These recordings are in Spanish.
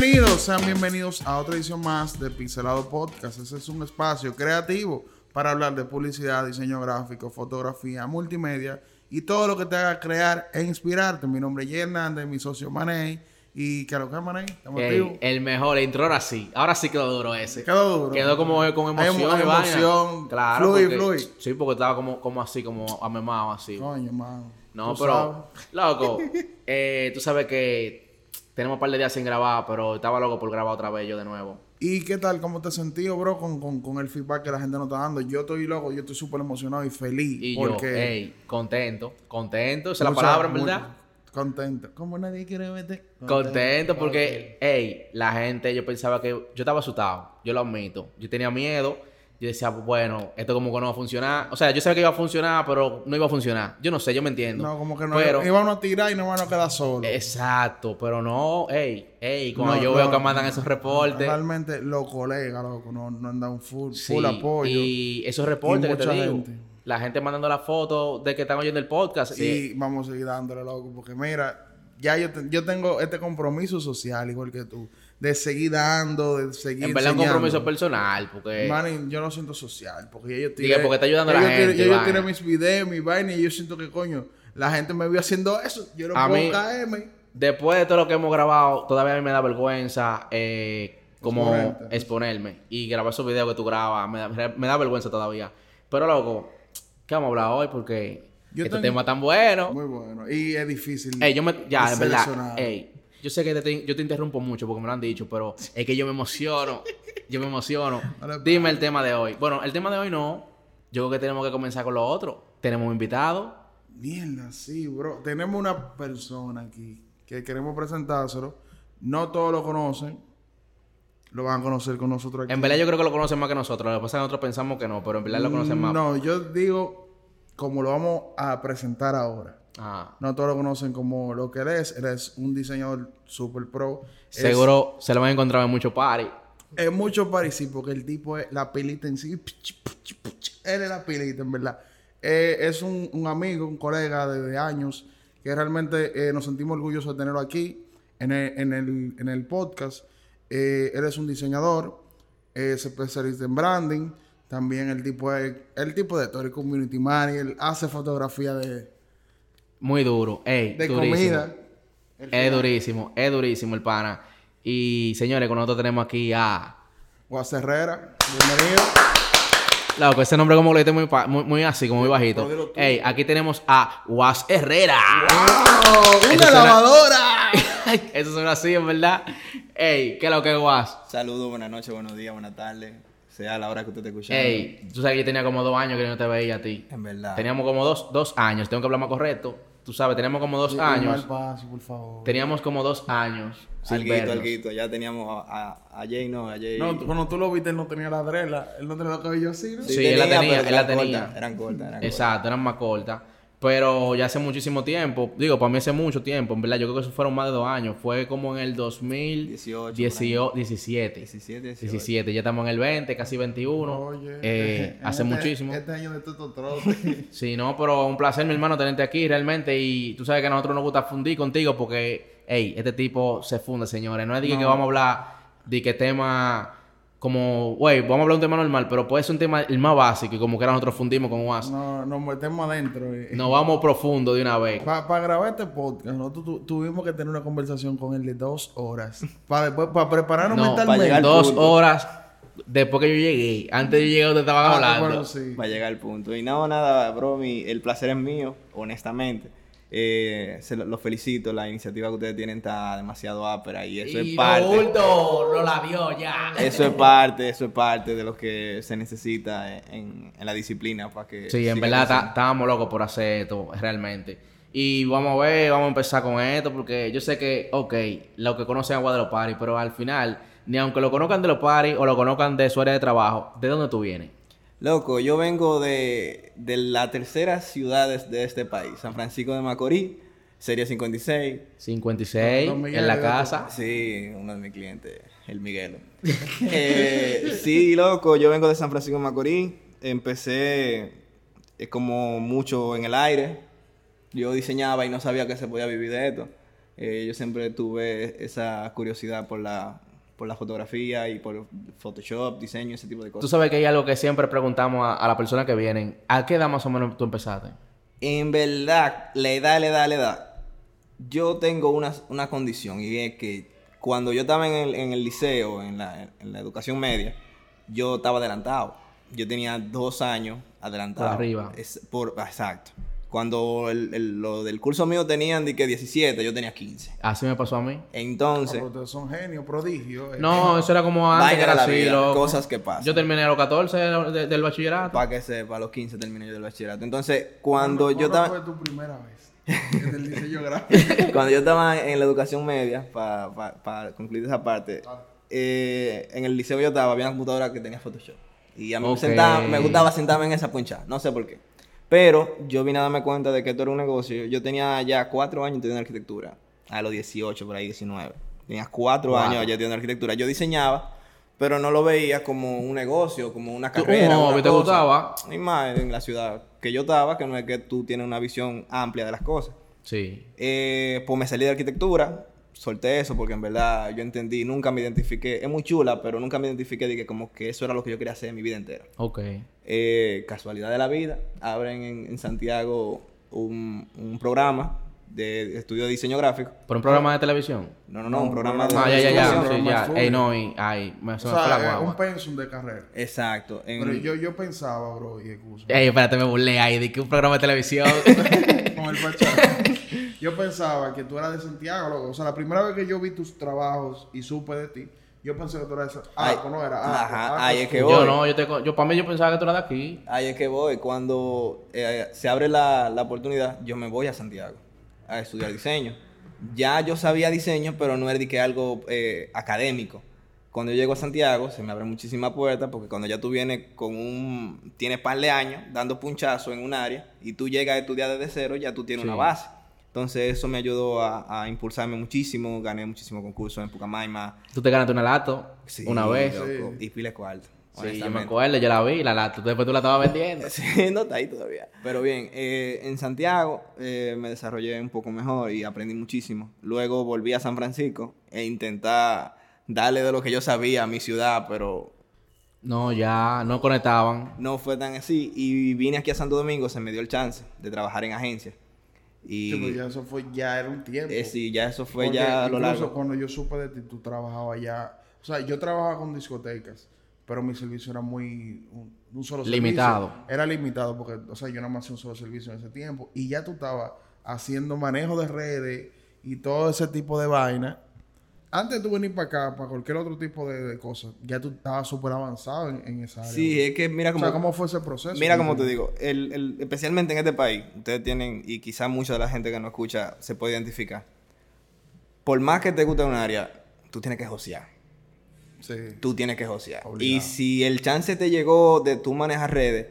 Bienvenidos, sean bienvenidos a otra edición más de Pixelado Podcast. Ese es un espacio creativo para hablar de publicidad, diseño gráfico, fotografía, multimedia y todo lo que te haga crear e inspirarte. Mi nombre es Hernández, mi socio Manei. ¿Y qué lo que es Manei? ¿Estamos activos? el mejor intro ahora sí. Ahora sí quedó duro ese. Quedó duro. Quedó como con Hay emoción. emo- y vaina. emoción, Claro. fluid, porque- fluid. Sí, porque estaba como, como así, como amemado así. Coño, mano. No, pero, sabes. loco, eh, tú sabes que tenemos un par de días sin grabar, pero estaba loco por grabar otra vez yo de nuevo. ¿Y qué tal? ¿Cómo te has sentido, bro, con, con, con el feedback que la gente nos está dando? Yo estoy loco, yo estoy súper emocionado y feliz. Y porque yo, ey, contento, contento, esa es la palabra, en muy- verdad. Contento. Como nadie quiere verte. Contento porque, ey, la gente, yo pensaba que yo estaba asustado, yo lo admito. Yo tenía miedo, yo decía, bueno, esto como que no va a funcionar. O sea, yo sabía que iba a funcionar, pero no iba a funcionar. Yo no sé, yo me entiendo. No, como que no. Pero, íbamos a tirar y no van a quedar solos. exacto, pero no, ey, ey, cuando No, yo no, veo que mandan esos reportes. Realmente los colegas, loco, no, no han dado un full, Sí, full apoyo. Y esos reportes Y que te digo. gente. La gente mandando la foto de que están oyendo el podcast. Sí, vamos a seguir dándole, loco, porque mira, ya yo, te- yo tengo este compromiso social, igual que tú, de seguir dando, de seguir en verdad un compromiso personal, porque... Yo no siento social, porque yo Diga, porque está ayudando a la tiré- gente, ya yo tiré mis videos, mi vaina, y yo siento que, coño, la gente me vio haciendo eso, yo no A puedo mí- caerme. Después de todo lo que hemos grabado, todavía a mí me da vergüenza eh, como exponerme. Y grabar esos videos que tú grabas, me da, me da vergüenza todavía. Pero loco, ¿qué vamos a hablar hoy? Porque Yo este tengo- tema tan bueno. Muy bueno, y es difícil. Ey, yo me... Ya, en verdad. Ey, yo sé que te- yo te interrumpo mucho porque me lo han dicho, pero es que yo me emociono. yo me emociono. Dime el tema de hoy. Bueno, el tema de hoy no. Yo creo que tenemos que comenzar con lo otro. Tenemos un invitado. Mierda, sí, bro. Tenemos una persona aquí que queremos presentárselo. No todos lo conocen. Lo van a conocer con nosotros aquí. En verdad yo creo que lo conocen más que nosotros. Lo que pasa es que nosotros pensamos que no, pero en verdad lo conocen más. No, yo digo como lo vamos a presentar ahora. Ah. No todos lo conocen como lo que él es. Él es un diseñador super pro. Es- Seguro se lo van a encontrar en muchos party. Es mucho parecido porque el tipo es la pilita en sí. Él es la pilita, en verdad. Eh, es un, un amigo, un colega de, de años que realmente eh, nos sentimos orgullosos de tenerlo aquí en el, en el, en el podcast. Eh, él es un diseñador, es especialista en branding. También el tipo es el tipo de todo, el community manager, hace fotografía de, Muy duro. Ey, de durísimo. comida. Es durísimo, es durísimo el pana. Y señores, con nosotros tenemos aquí a. Guas Herrera, bienvenido. Loco, ese nombre como lo dijiste muy, muy, muy así, como muy bajito. Ey, aquí tenemos a Was Herrera. ¡Wow! ¡Una suena- lavadora! Eso suena así, en verdad. Ey, ¿qué es lo que es Was? Saludos, buenas noches, buenos días, buenas tardes. Sea la hora que usted esté escuchando. Ey, tú sabes que yo tenía como dos años que yo no te veía a ti. En verdad. Teníamos como dos, dos años, tengo que hablar más correcto. Tú sabes, teníamos como dos años. paso, por favor. Teníamos como dos años Alguito, alguito. Ya teníamos a, a, a Jay, no, a Jay. No, tú- cuando tú lo viste, él no tenía la drela. Él no tenía los cabellos así, ¿no? Sí, él la tenía, él la tenía. cortas, eran cortas, eran cortas. Exacto, eran más cortas. Pero ya hace muchísimo tiempo, digo, para mí hace mucho tiempo, en verdad, yo creo que eso fueron más de dos años. Fue como en el 2018, 18, 17. 17, 18. 17, ya estamos en el 20, casi 21. Oye. Eh, hace Este- muchísimo. Este año de todo trote. Sí, no, pero un placer, mi hermano, tenerte aquí realmente. Y tú sabes que a nosotros nos gusta fundir contigo porque, hey, este tipo se funde, señores. No es de que- vamos a hablar de que tema como, güey, vamos a hablar de un tema normal, pero puede ser un tema el más básico y como que ahora nosotros fundimos con WhatsApp. no, nos metemos adentro. eh. Nos vamos profundo de una vez. Para grabar este podcast, nosotros tu- tuvimos que tener una conversación con él de dos horas. Para después, para prepararnos No, para mentalmente. Dos punto. horas después que yo llegué. Antes de yo llegar, usted estaba Ah, hablando. bueno, sí. Va a llegar al punto. Y no, nada, bro, mi- el placer es mío, honestamente. Eh, se lo, lo felicito, la iniciativa que ustedes tienen está demasiado ápera y eso y es parte. bulto, no la vio ya. Eso es parte, eso es parte de lo que se necesita en, en la disciplina para que... Sí, en verdad estábamos locos por hacer esto, realmente. Y vamos a ver, vamos a empezar con esto, porque yo sé que, ok, lo que conocen Agua de los Paris, pero al final, ni aunque lo conozcan de los Paris o lo conozcan de su área de trabajo, ¿de dónde tú vienes? Loco, yo vengo de, de la tercera ciudad de, de este país, San Francisco de Macorís, Serie 56. 56, Don Miguel, en la ¿de casa. Sí, uno de mis clientes, el Miguelo. Eh, sí, loco, yo vengo de San Francisco de Macorís. Empecé eh, como mucho en el aire. Yo diseñaba y no sabía que se podía vivir de esto. Eh, yo siempre tuve esa curiosidad por la, por la fotografía y por Photoshop, diseño, ese tipo de Tú cosas. sabes que hay algo que siempre preguntamos a, a las personas que vienen. ¿A qué edad más o menos tú empezaste? En verdad, la edad, la edad, la edad. Yo tengo una, una condición y es que cuando yo estaba en el, en el liceo, en la, en la educación media, yo estaba adelantado. Yo tenía dos años adelantado. Por arriba. Es- por, exacto. Cuando el- el- lo del curso mío tenían de que 17, yo tenía 15. Así me pasó a mí. Entonces, Pero ustedes son genios, prodigios. eh. No, eso era como antes, era la así, vida, loco. cosas que pasan. Yo terminé a los 14 de- de- del bachillerato. para que sepa, a los 15 terminé yo del bachillerato. Entonces, cuando ¿Cuándo- yo cuándo estaba... fue tu primera vez? en el diseño gráfico. Cuando yo estaba en la educación media, para concluir esa parte, eh, en el liceo yo estaba, había una computadora que tenía Photoshop. Y a mí me, sentaba- me gustaba sentarme en esa puncha, no sé por qué. Pero yo vine a darme cuenta de que esto era un negocio. Yo tenía ya cuatro años estudiando arquitectura, a los 18, por ahí 19. Tenía cuatro Wow. años ya estudiando arquitectura. Yo diseñaba, pero no lo veía como un negocio, como una carrera. un una ¿te cosa. gustaba? Y más en la ciudad que yo estaba, que no es que tú tienes una visión amplia de las cosas. Sí. Eh, pues me salí de arquitectura, solté eso porque en verdad yo entendí, nunca me identifiqué, es muy chula, pero nunca me identifiqué de que como que eso era lo que yo quería hacer en mi vida entera. Ok. Eh, casualidad de la vida, abren en, en Santiago un, un programa de estudio de diseño gráfico. ¿Por un programa de televisión? No, no, no, No, un programa de... programa Ah, ya, ya, ya. programa Sí, de ya. estudio. Ey, no, y... Ay, me, O la sea, guagua. un pensum de carrera. Exacto. en- Pero yo, yo pensaba, bro, y excusa. Ey, espérate, me burlé ahí de que un programa de televisión. con el bachata. Yo pensaba que tú eras de Santiago, loco. O sea, la primera vez que yo vi tus trabajos y supe de ti, yo pensé que tú eras de Sa- Ah, pues no era. Ah, ajá, ah, ahí pues es que voy. yo no, yo te... Yo, para mí, yo pensaba que tú eras de aquí. Ahí es que voy. Cuando eh, se abre la, la oportunidad, yo me voy a Santiago a estudiar diseño. Ya yo sabía diseño, pero no era de que algo eh, académico. Cuando yo llego a Santiago, se me abren muchísimas puertas, porque cuando ya tú vienes con un... Tienes par de años dando punchazo en un área, y tú llegas a estudiar desde cero, ya tú tienes Sí. una base. Entonces eso me ayudó a, a impulsarme muchísimo, gané muchísimos concursos en Pucamaima. Tú te ganaste una lato Sí, una vez. loco, Y pile cuarto. Sí, yo me acuerdo, yo la vi, la lato. Después tú la estabas vendiendo. Sí, no está ahí todavía. Pero bien, eh, en Santiago eh, me desarrollé un poco mejor y aprendí muchísimo. Luego volví a San Francisco e intenté darle de lo que yo sabía a mi ciudad, pero No, ya no conectaban. no fue tan así. Y vine aquí a Santo Domingo, se me dio el chance de trabajar en agencia. Y Sí, pues ya eso fue, ya era un tiempo. eh, sí, ya eso fue Porque ya a lo incluso largo. cuando yo supe de ti, tú trabajabas ya. O sea, yo trabajaba con discotecas, pero mi servicio era muy. Un, un solo servicio. Limitado. Era limitado porque, o sea, yo no me hacía un solo servicio en ese tiempo. Y ya tú estabas haciendo manejo de redes y todo ese tipo de vaina. Antes de tú venir para acá, para cualquier otro tipo de, de cosas, ya tú estabas súper avanzado en, en esa área. Sí, es que mira o como... sea, ¿cómo fue ese proceso? Mira como te digo, el, el- especialmente en este país, ustedes tienen, y quizás mucha de la gente que nos escucha se puede identificar. Por más que te guste un área, tú tienes que josear. Sí. Tú tienes que josear. Obligado. Y si el chance te llegó de tú manejar redes,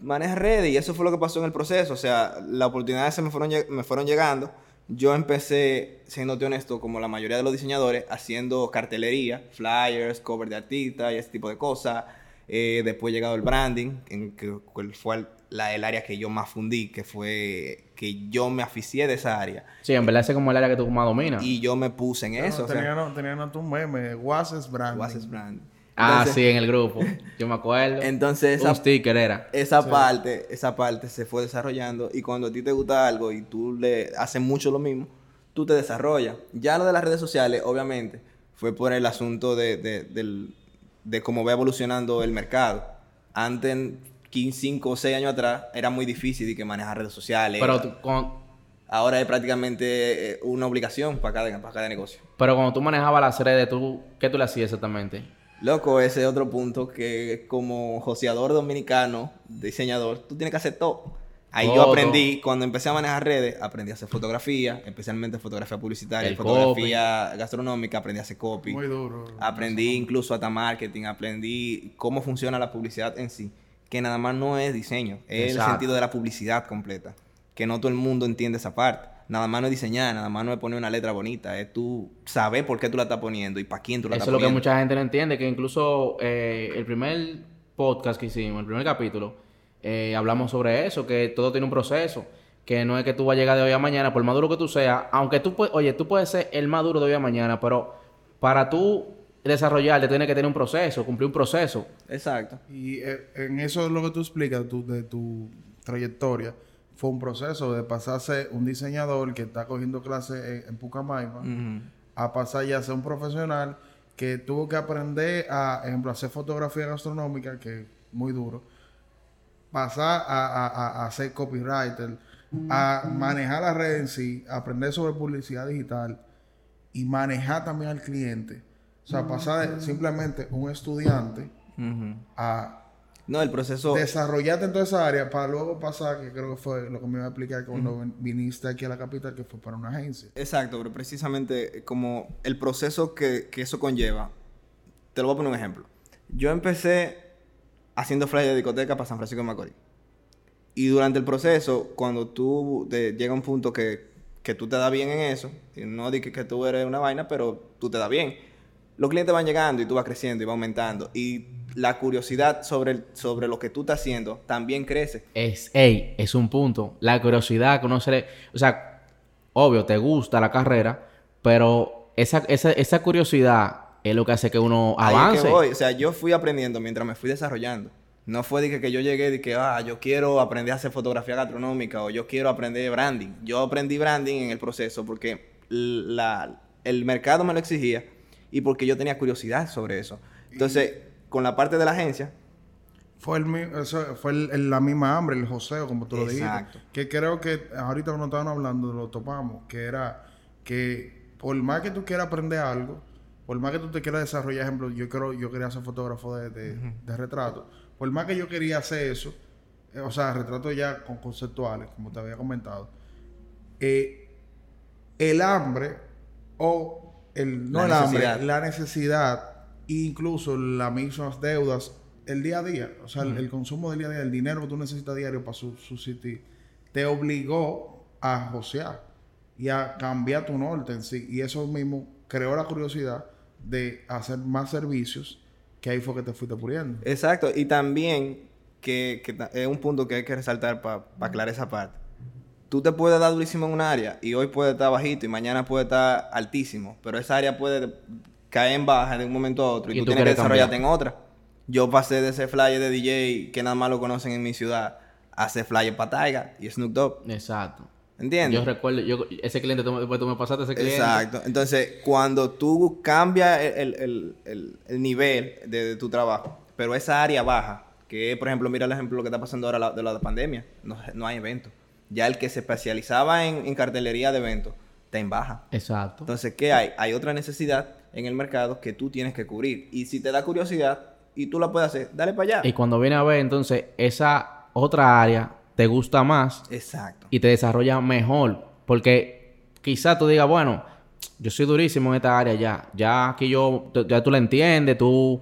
maneja redes. Y eso fue lo que pasó en el proceso. O sea, las oportunidades se me fueron, me fueron llegando. Yo empecé, siéndote honesto, como la mayoría de los diseñadores, haciendo cartelería, flyers, cover de artistas y ese tipo de cosas. Eh, después llegado el branding, en que, fue el, la- el área que yo más fundí, que fue que yo me aficié de esa área. Sí, en verdad ese es como el área que tú más dominas. Y yo me puse en eso. o sea, Tenían no, tenían no, tu meme, Wases Brand. Wases branding. Ah, Entonces- sí, en el grupo. Yo me acuerdo. Entonces, Un esa, sticker era. esa parte, esa parte se fue desarrollando y cuando a ti te gusta algo y tú le haces mucho lo mismo, tú te desarrollas. Ya lo de las redes sociales, obviamente, fue por el asunto de, de, de cómo va evolucionando el mercado. Antes, 15, 5 o 6 años atrás, era muy difícil de que manejar redes sociales. Pero, tú- con- Ahora es prácticamente eh, una obligación para cada, para cada negocio. pero cuando tú manejabas las redes, tú, ¿qué tú le hacías exactamente? Loco, ese es otro punto que como joseador dominicano, diseñador, tú tienes que hacer todo. Ahí yo aprendí, cuando empecé a manejar redes, aprendí a hacer fotografía, especialmente fotografía publicitaria, El fotografía gastronómica, aprendí a hacer copy. Muy duro. Aprendí incluso hasta marketing, aprendí cómo funciona la publicidad en sí, que nada más no es diseño, es el sentido de la publicidad completa, que no todo el mundo entiende esa parte. Nada más no es diseñar, nada más no es poner una letra bonita, es tú saber por qué tú la estás poniendo y para quién tú la Eso estás es lo que poniendo. mucha gente no entiende, que incluso eh, el primer podcast que hicimos, el primer capítulo, eh, hablamos sobre eso, que todo tiene un proceso. que no es que tú vas a llegar de hoy a mañana, por más duro que tú seas, aunque tú puedes, oye, tú puedes ser el más duro de hoy a mañana, pero para tú desarrollarte tienes que tener un proceso, cumplir un proceso. Exacto. Y eh, en eso es lo que tú explicas tú, de tu trayectoria. Fue un proceso de pasarse un diseñador que está cogiendo clases en, en Pucamaima a pasar ya a ser un profesional que tuvo que aprender a, ejemplo, a hacer fotografía gastronómica, que es muy duro, pasar a, a, a, a ser copywriter, a manejar la red en sí, aprender sobre publicidad digital y manejar también al cliente. O sea, pasar de simplemente un estudiante a No, el proceso... desarrollarte en toda esa área para luego pasar, que creo que fue lo que me iba a explicar cuando vin- viniste aquí a la capital, que fue para una agencia. Exacto, pero precisamente eh, como el proceso que, que eso conlleva. Te lo voy a poner un ejemplo. Yo empecé haciendo flyers de discoteca para San Francisco de Macorís. Y durante el proceso, cuando tú te- llega un punto que, que tú te das bien en eso, y no di que, que tú eres una vaina, pero tú te das bien, los clientes van llegando y tú vas creciendo y va aumentando. Y la curiosidad sobre, el- sobre lo que tú estás haciendo también crece. Es, ey, es un punto. La curiosidad, conocer, o sea, obvio, te gusta la carrera, pero esa, esa, esa curiosidad es lo que hace que uno Ahí es avance. que voy. O sea, yo fui aprendiendo mientras me fui desarrollando. No fue de que, que yo llegué de que, ah, yo quiero aprender a hacer fotografía gastronómica o yo quiero aprender branding. Yo aprendí branding en el proceso porque la, el mercado me lo exigía y porque yo tenía curiosidad sobre eso. Entonces, con la parte de la agencia, Fue, el, eso fue el- el- la misma hambre, el joseo, como tú lo dijiste. Que creo que ahorita cuando estaban hablando, lo topamos, que era que por más que tú quieras aprender algo, por más que tú te quieras desarrollar, ejemplo, yo quiero, yo quería ser fotógrafo de, de, de retrato, por más que yo quería hacer eso, eh, o sea, retratos ya con conceptuales, como te había comentado, eh, el hambre o el, no La el hambre, la necesidad, incluso las mismas deudas, el día a día, o sea, el, el consumo del día a día, el dinero que tú necesitas diario para su- subsistir, te obligó a josear y a cambiar tu norte en sí. Y eso mismo creó la curiosidad de hacer más servicios, que ahí fue que te fuiste puliendo. Exacto, y también que, es un punto que hay que resaltar para aclarar esa parte. Tú te puedes dar durísimo en un área y hoy puede estar bajito y mañana puede estar altísimo, pero esa área puede caer en baja de un momento a otro y, tú, tú tienes que desarrollarte cambiar. en otra. Yo pasé de ese flyer de DJ que nada más lo conocen en mi ciudad a hacer flyer para Taiga y Snoop Dogg. Exacto. ¿Entiendes? Yo recuerdo, yo, ese cliente, tú, después tú me pasaste ese cliente. Exacto. Entonces, cuando tú cambias el, el- el- el nivel de, de tu trabajo, pero esa área baja, que por ejemplo, mira el ejemplo que está pasando ahora la- de la pandemia, no, no hay eventos. Ya el que se especializaba en, en cartelería de eventos está en baja. Exacto. Entonces, ¿qué hay? Hay otra necesidad en el mercado que tú tienes que cubrir. Y si te da curiosidad y tú la puedes hacer, dale para allá. Y cuando viene a ver, entonces, esa otra área te gusta más Exacto. y te desarrolla mejor. Porque quizás tú digas, bueno, yo soy durísimo en esta área ya. Ya aquí yo, ya tú la entiendes, tú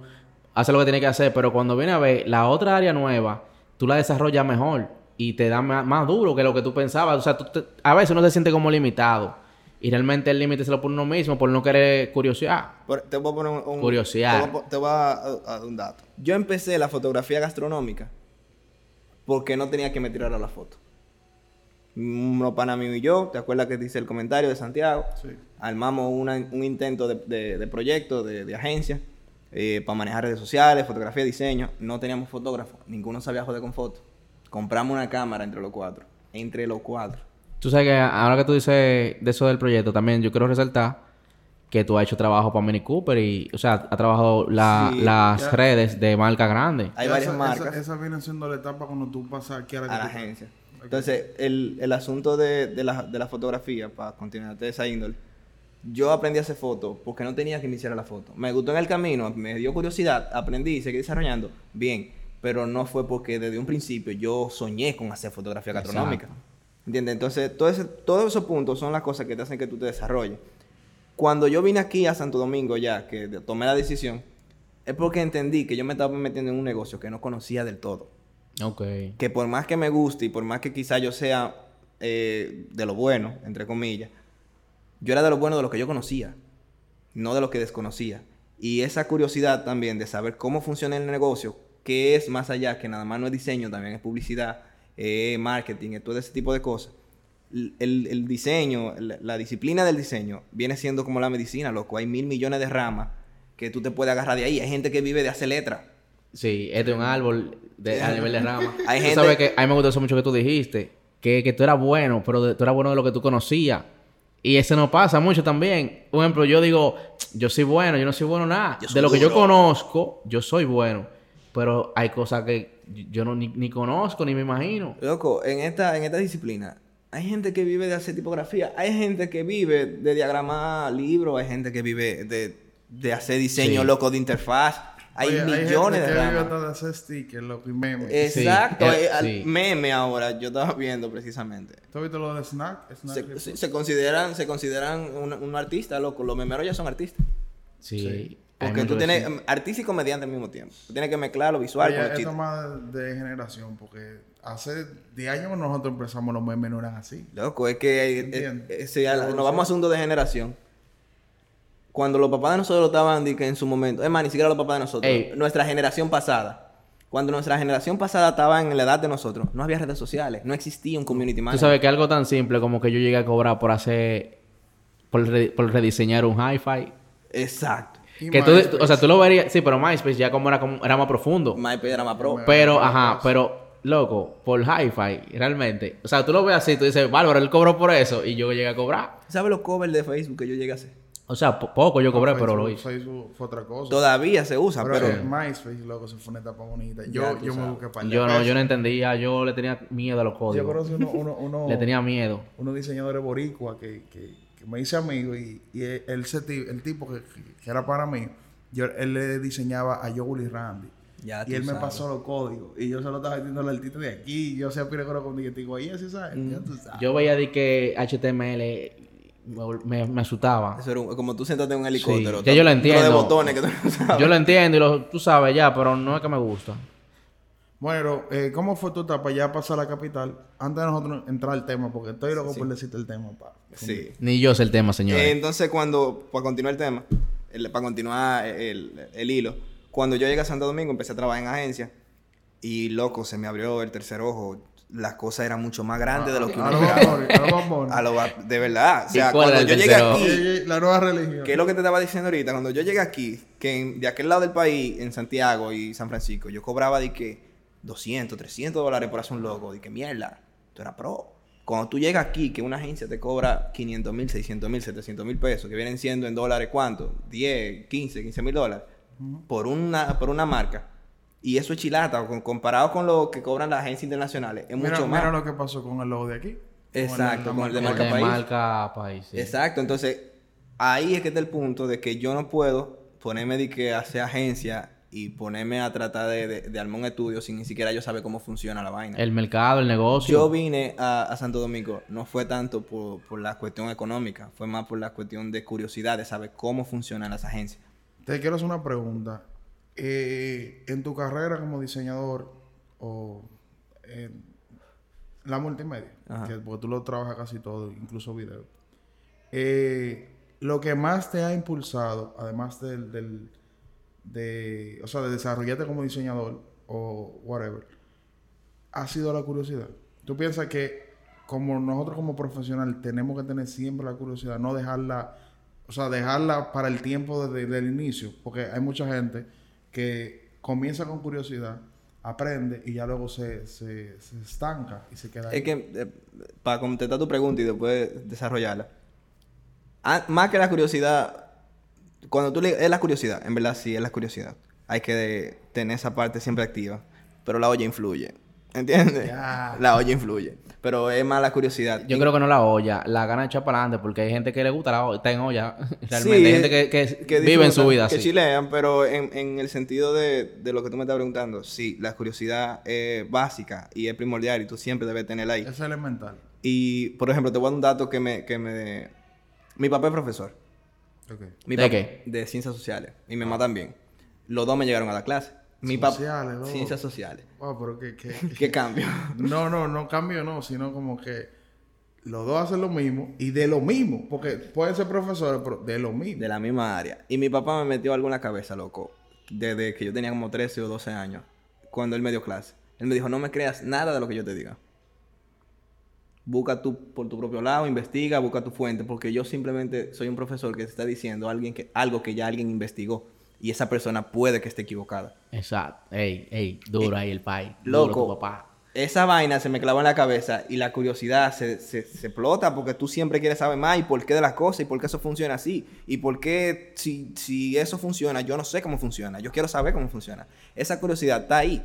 haces lo que tienes que hacer. Pero cuando viene a ver la otra área nueva, tú la desarrollas mejor y te da más, más duro que lo que tú pensabas. O sea, tú te- a veces uno se siente como limitado. Y realmente el límite se lo pone uno mismo por no querer curiosidad. Por- te voy a poner un, un- Curiosidad. Te voy, a, te voy a- a- a dar un dato. Yo empecé la fotografía gastronómica porque no tenía que me tirar a la foto. Uno pana mío y yo, ¿te acuerdas que dice el comentario de Santiago? Sí. Armamos una- un intento de, de- de proyecto, de, de agencia, eh, para manejar redes sociales, fotografía, diseño. No teníamos fotógrafo, ninguno sabía joder con fotos. Compramos una cámara entre los cuatro. Entre los cuatro. Tú sabes que ahora que tú dices de eso del proyecto, también yo quiero resaltar que tú has hecho trabajo para Mini Cooper y, o sea, has trabajado la- Sí, las ya. redes de marca grande. Hay varias esa, marcas. Esa, esa viene siendo la etapa cuando tú pasas aquí a la, a la capital. agencia. Entonces, el, el asunto de, de la, de la fotografía, para continuar de esa índole, yo aprendí a hacer fotos porque no tenía que iniciar la foto. Me gustó en el camino, me dio curiosidad, aprendí y seguí desarrollando. Bien, pero no fue porque desde un principio yo soñé con hacer fotografía gastronómica. Exacto. ¿Entiendes? Entonces, todo ese- todos esos puntos son las cosas que te hacen que tú te desarrolles. Cuando yo vine aquí a Santo Domingo ya, que tomé la decisión, es porque entendí que yo me estaba metiendo en un negocio que no conocía del todo Ok. que por más que me guste y por más que quizá yo sea eh, de lo bueno, entre comillas, yo era de lo bueno de lo que yo conocía, no de lo que desconocía. Y esa curiosidad también de saber cómo funciona el negocio, que es más allá, que nada más no es diseño, también es publicidad, eh, marketing, es todo ese tipo de cosas, el, el diseño, la, la disciplina del diseño, viene siendo como la medicina, loco. Hay mil millones de ramas que tú te puedes agarrar de ahí. Hay gente que vive de hacer letras. Sí, este es un árbol de, a nivel de rama. Hay gente- sabes que a mí me gustó eso mucho que tú dijiste. Que, que tú eras bueno, pero de- tú eras bueno de lo que tú conocías. Y eso no pasa mucho también. Por ejemplo, yo digo, yo soy bueno, yo no soy bueno nada. De lo que yo conozco, yo soy bueno. Pero hay cosas que yo no ni, ni conozco ni me imagino. Loco, en esta, en esta disciplina, hay gente que vive de hacer tipografía, hay gente que vive de diagramar libros, hay gente que vive de, de hacer diseño Sí. loco de interfaz. Hay Oye, millones gente de que vive de hacer stickers, loco, y memes. Exacto, Sí, eh, eh, al sí. meme ahora, yo estaba viendo precisamente. ¿Tú has visto lo de Snack? Snack Se, Clip? se- se consideran, se consideran un, un artista, loco. Los memeros ya son artistas. Sí. Porque tú tienes sí. em, artista y comediante al mismo tiempo. Tú tienes que mezclar lo visual Oye, con lo esto más de generación, porque hace 10 años que nosotros empezamos los memes no eran así. Loco, es que eh, eh, si la- nos vamos a asunto de generación. Cuando los papás de nosotros estaban di que en su momento, es más, ni siquiera los papás de nosotros, Ey. nuestra generación pasada. Cuando nuestra generación pasada estaba en la edad de nosotros, no había redes sociales, no existía un community Tú manager. sabes que algo tan simple como que yo llegué a cobrar por hacer... Por, re- por rediseñar un hi-fi. Exacto. Que tú, MySpace. o sea, tú lo verías... Sí, pero MySpace ya como era, como, era más profundo. MySpace era más pro. Pero, ajá, pero, loco, por hi-fi, realmente. O sea, tú lo ves así, tú dices, bárbaro, él cobró por eso y yo llegué a cobrar. ¿Sabes los covers de Facebook que yo llegué a hacer? O sea, po- poco yo cobré, pero lo hice. Facebook fue otra cosa. Todavía se usa, pero pero... MySpace, loco, se fue una etapa bonita. Ya Yo, yo me busqué para Yo no, yo no entendía, yo le tenía miedo a los Yo códigos. conocí uno, uno, uno, Le tenía miedo. unos diseñadores boricua que, que, que me hice amigo y, y él, el tipo que, que era para mí, yo, él le diseñaba a Yogul y Randy. Ya y él me pasó los códigos. Y yo se lo estaba metiendo al artista de aquí. Yo se pide con y digo, ahí así sabes. Ya tú sabes. Yo veía de que HTML me, me, asustaba. Eso era un- como tú sentarte en un helicóptero. Sí, ya yo lo todo de entiendo. botones que tú no sabes. Yo lo entiendo y lo, tú sabes ya, pero no es que me gusta. Bueno, eh, ¿cómo fue tu etapa ya pasar a la capital? Antes de nosotros entrar al tema, porque estoy loco por decirte el tema. Pa. Sí. Ni yo sé el tema, señores. Eh, entonces, cuando, para continuar el tema, el- para continuar el, el hilo, cuando yo llegué a Santo Domingo, empecé a trabajar en agencia y, loco, se me abrió el tercer ojo. Las cosas eran mucho más grandes de lo que uno A los esperaba. A lo de verdad. O sea, ¿Y cuál era cuando yo llegué aquí, La nueva religión. que es lo que te estaba diciendo ahorita, cuando yo llegué aquí, que en- de aquel lado del país, en Santiago y San Francisco, yo cobraba de que 200, 300 dólares por hacer un logo, de que mierda, tú eras pro. Cuando tú llegas aquí, que una agencia te cobra 500 mil, 600 mil, 700 mil pesos, que vienen siendo en dólares cuánto, 10, 15, 15 mil dólares, por, una, por una marca. Y eso es chilata, comparado con lo que cobran las agencias internacionales, es mira, mucho más. mira lo que pasó con el logo de aquí. Exacto, con el de El marca de país. marca país. sí. Exacto, entonces ahí es que está el punto de que yo no puedo ponerme de que hacer agencia y ponerme a tratar de, de, de armar un estudio sin ni siquiera yo saber cómo funciona la vaina. El mercado, el negocio. Yo vine a, a Santo Domingo, no fue tanto por, por la cuestión económica, fue más por la cuestión de curiosidad, de saber cómo funcionan las agencias. Te quiero hacer una pregunta. Eh, en tu carrera como diseñador o en la multimedia, que, porque tú lo trabajas casi todo, incluso video. eh, lo que más te ha impulsado, además del, del- de, o sea, de desarrollarte como diseñador o whatever, ha sido la curiosidad. Tú piensas que como nosotros como profesional tenemos que tener siempre la curiosidad, no dejarla, o sea, dejarla para el tiempo desde del inicio, porque hay mucha gente que comienza con curiosidad, aprende y ya luego se, se, se estanca y se queda ahí. Es que, eh, para contestar tu pregunta y después desarrollarla, ah, más que la curiosidad, cuando tú le... Es la curiosidad, en verdad sí, es la curiosidad. Hay que de- tener esa parte siempre activa, pero la olla influye. ¿Entiendes? Ya. La olla influye. Pero es más la curiosidad. Yo creo que no la olla, la gana de echar para adelante, porque hay gente que le gusta la olla, está en olla. Realmente, Sí, hay gente que, que, que vive en su vida Que así. chilean, pero en, en el sentido de, de lo que tú me estás preguntando, sí, la curiosidad es básica y es primordial y tú siempre debes tenerla ahí. Es elemental. Y, por ejemplo, te voy a dar un dato que me... Que me... Mi papá es profesor. Mi ¿De papá- qué? De ciencias sociales. Y mi mamá también. Los dos me llegaron a la clase. Mi papá... Sociales, dos. Ciencias sociales. Wow, pero ¿Qué cambio? No, no, no cambio, no, sino como que los dos hacen lo mismo y de lo mismo, porque pueden ser profesores, pero de lo mismo. de la misma área. Y mi papá me metió algo en la cabeza, loco. Desde que yo tenía como 13 o 12 años. Cuando él me dio clase. Él me dijo, no me creas nada de lo que yo te diga. Busca tú por tu propio lado, investiga, busca tu fuente, porque yo simplemente soy un profesor que te está diciendo alguien que, algo que ya alguien investigó y esa persona puede que esté equivocada. Exacto. Ey, ey, duro ahí el país. Loco, Duro tu papá. esa vaina se me clavó en la cabeza y la curiosidad se, se, se explota porque tú siempre quieres saber más y por qué de las cosas y por qué eso funciona así y por qué si, si eso funciona, yo no sé cómo funciona, yo quiero saber cómo funciona. Esa curiosidad está ahí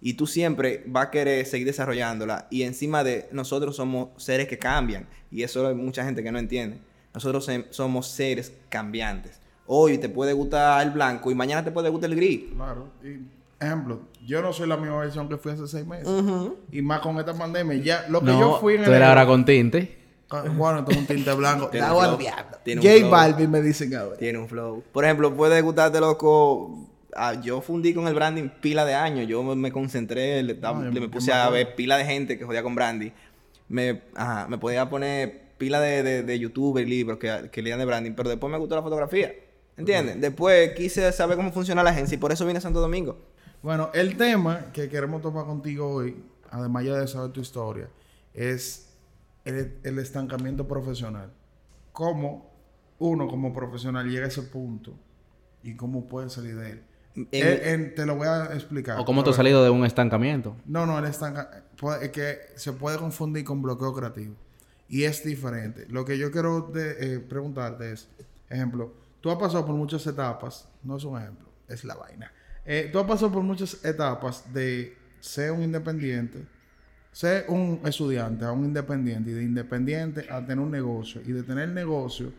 y tú siempre vas a querer seguir desarrollándola y encima de nosotros somos seres que cambian y eso hay mucha gente que no entiende. Nosotros se- somos seres cambiantes. Hoy te puede gustar el blanco y mañana te puede gustar el gris. Claro. Y, ejemplo, yo no soy la misma versión que fui hace seis meses. Y más con esta pandemia. Ya, lo que No, yo fui en tú eres ahora con tinte. Ah, Bueno, tengo un tinte blanco. Tiene J. Balvin me dicen ahora. Tiene un flow. Por ejemplo, puede gustarte, loco. Ah, yo fundí con el branding pila de años. Yo me, concentré, le, me puse a ver pila de gente que jodía con branding. Me, ajá, me podía poner pila de, de, de youtubers, libros que, que leían de branding, pero después me gustó la fotografía. ¿Entiendes? Después quise saber cómo funciona la agencia y por eso vine a Santo Domingo. Bueno, el tema que queremos tomar contigo hoy, además ya de saber tu historia, es el, el estancamiento profesional. Cómo uno como profesional llega a ese punto y cómo puede salir de él. En- Eh, en- te lo voy a explicar. O cómo A has salido de un estancamiento. No, no, el estanca... puede- es que se puede confundir con bloqueo creativo. Y es diferente. Lo que yo quiero de- eh, preguntarte es, ejemplo, tú has pasado por muchas etapas, no es un ejemplo, es la vaina. Eh, tú has pasado por muchas etapas de ser un independiente, ser un estudiante a un independiente y de independiente a tener un negocio y de tener negocio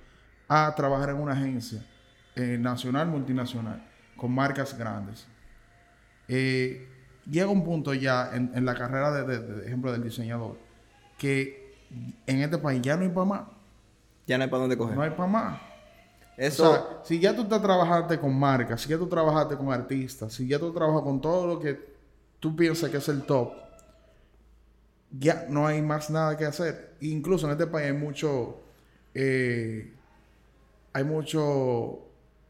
a trabajar en una agencia eh, nacional, multinacional, con marcas grandes eh, llega un punto ya en, en la carrera de, de- de ejemplo del diseñador que en este país ya no hay para más. Ya no hay para dónde coger. No hay para más. eso, O sea, si ya tú estás trabajaste con marcas, si ya tú trabajaste con artistas, si ya tú trabajas con todo lo que tú piensas que es el top, ya no hay más nada que hacer. Incluso en este país hay mucho, eh, hay mucho,